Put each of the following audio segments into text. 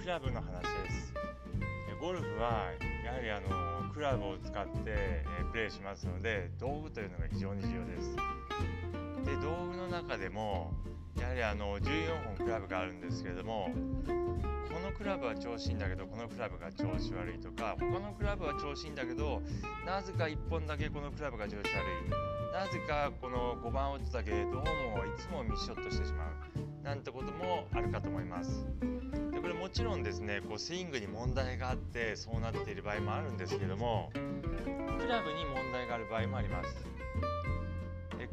クラブの話です。ゴルフはやはりあのクラブを使って、プレーしますので道具というのが非常に重要です。で道具の中でもやはりあの14本クラブがあるんですけれどもこのクラブは調子いいんだけどこのクラブが調子悪いとか他のクラブは調子いいんだけどなぜか1本だけこのクラブが調子悪い。なぜかこの5番打つだけどうもいつもミスショットしてしまう。なんてこともあるかと思います。でこれもちろんですねこうスイングに問題があってそうなっている場合もあるんですけどもクラブに問題がある場合もあります。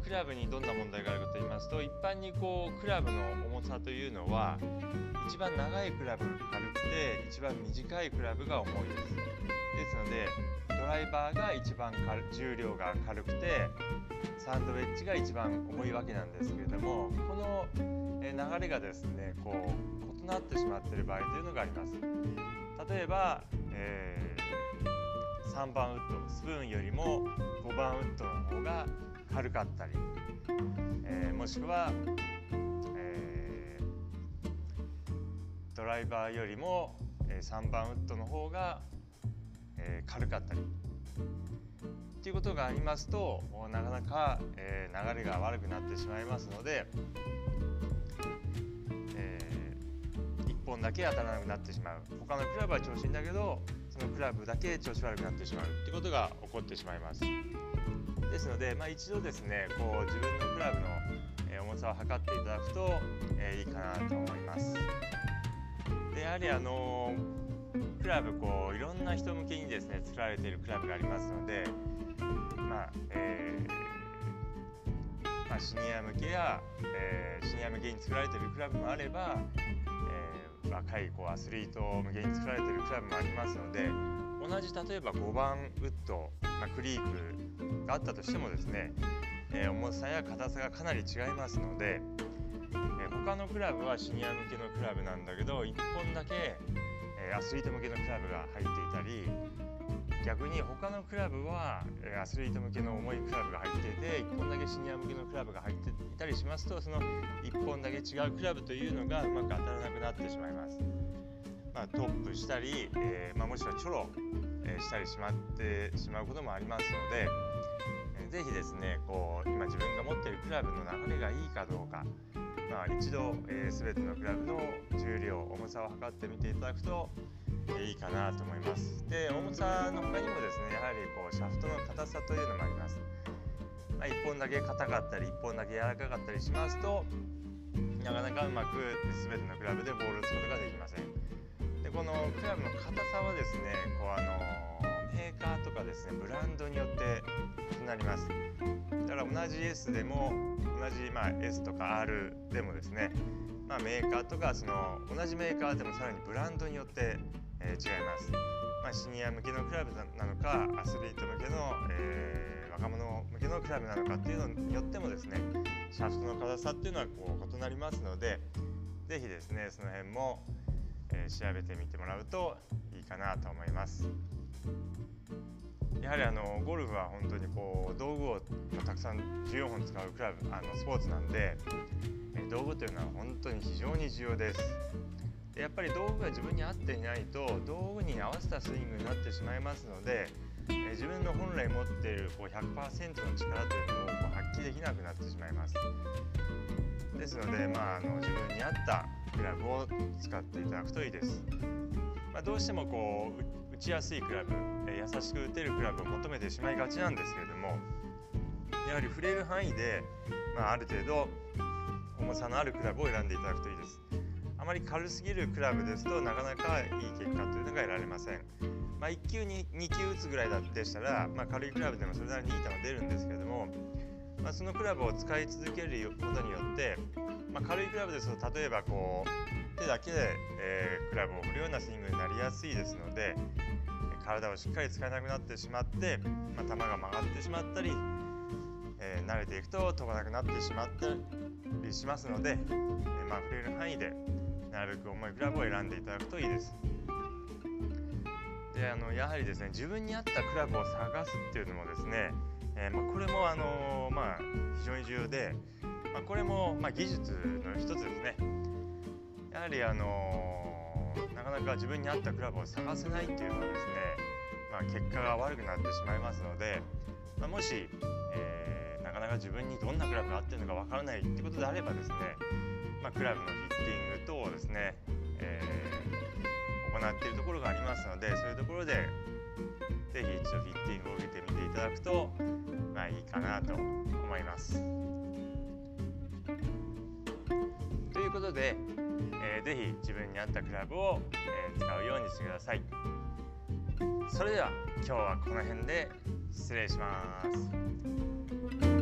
クラブにどんな問題があるかと言いますと一般にこうクラブの重さというのは一番長いクラブが軽くて一番短いクラブが重いです。ですのでドライバーが一番重量が軽くてサンドウェッジが一番重いわけなんですけれどもこの流れがですねこう異なってしまっている場合というのがあります。例えば、えー、3番ウッドスプーンよりも5番ウッドの方が軽かったり、えー、もしくは、えー、ドライバーよりも、え3番ウッドの方が、え軽かったりっていうことがありますとなかなか、え流れが悪くなってしまいますので、え1本だけ当たらなくなってしまう他のクラブは調子いいんだけどそのクラブだけ調子悪くなってしまうってことが起こってしまいます。ですので、まあ、一度ですねこう自分のクラブの、え重さを測っていただくと、えいいかなと思います。でやはりあのクラブこういろんな人向けにですね作られているクラブがありますので、まあえー、まあ、シニア向けや、えー、シニア向けに作られているクラブもあれば、えー、若いこうアスリート向けに作られているクラブもありますので同じ例えば5番ウッド、まあ、クリークがあったとしてもですね、えー、重さや硬さがかなり違いますので、えー、他のクラブはシニア向けのクラブなんだけど1本だけ、えー、アスリート向けのクラブが入っていたり逆に他のクラブは、アスリート向けの重いクラブが入っていて1本だけシニア向けのクラブが入っていたりしますとその1本だけ違うクラブというのがうまく当たらなくなってしまいます。まあ、トップしたり、えーまあ、もしくはチョロ、え、したりしまってしまうこともありますので、えー、ぜひですねこう今自分が持っているクラブの流れがいいかどうか、まあ、一度、えー、全てのクラブの重量重さを測ってみていただくと、え、いいかなと思います。で重さの他にもですねやはりこうシャフトの硬さというのもあります。まあ、1本だけ硬かったり1本だけ柔らかかったりしますとなかなかうまく全てのクラブでボールを打つことができません。このクラブの硬さはですねこうあのメーカーとかですねブランドによって異なります。だから同じ S でも同じ、まあ、S とか R でもですね、まあ、メーカーとかその同じメーカーでもさらにブランドによって、え、違います、まあ、シニア向けのクラブなのかアスリート向けの、え、若者向けのクラブなのかっていうのによってもですねシャフトの硬さっていうのはこう異なりますので是非ですねその辺もえー、調べてみてもらうといいかなと思います。やはりあのゴルフは本当にこう道具をたくさん14本使うクラブあのスポーツなんで、えー、道具というのは本当に非常に重要です。でやっぱり道具が自分に合っていないと道具に合わせたスイングになってしまいますので、えー、自分の本来持っているこう100%の力というのをこう発揮できなくなってしまいます。ですので、まあ、あの自分に合ったクラブを使っていただくといいです。まあ、どうしてもこう打ちやすいクラブ、え優しく打てるクラブを求めてしまいがちなんですけれどもやはり触れる範囲で、まあ、ある程度重さのあるクラブを選んでいただくといいです。あまり軽すぎるクラブですとなかなかいい結果というのが得られません。まあ、1球に2球打つぐらいだでしたら、まあ、軽いクラブでもそれなりにいい球出るんですけれどもまあ、そのクラブを使い続けることによって、まあ、軽いクラブですと例えばこう手だけで、えー、クラブを振るようなスイングになりやすいですので体をしっかり使えなくなってしまって、まあ、球が曲がってしまったり、えー、慣れていくと飛ばなくなってしまったりしますので、えー、まあ、触れる範囲でなるべく重いクラブを選んでいただくといいです。であのやはりですね自分に合ったクラブを探すっていうのもですねえー、まあ、これも、あのまあ、非常に重要で、まあ、これも、ま、技術の一つですね。やはり、あのなかなか自分に合ったクラブを探せないっていうのはですね、ま、結果が悪くなってしまいますので、ま、もし、えー、なかなか自分にどんなクラブが合ってるのかわからないってことであればですね、ま、クラブのフィッティング等をですね、えー、行っているところがありますのでそういうところで是非一度フィッティングを受けてみていただくといいかなと思います。ということで、えー、ぜひ自分に合ったクラブを、えー、使うようにしてください。それでは今日はこの辺で失礼します。